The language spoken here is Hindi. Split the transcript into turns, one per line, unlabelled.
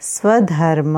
स्वधर्म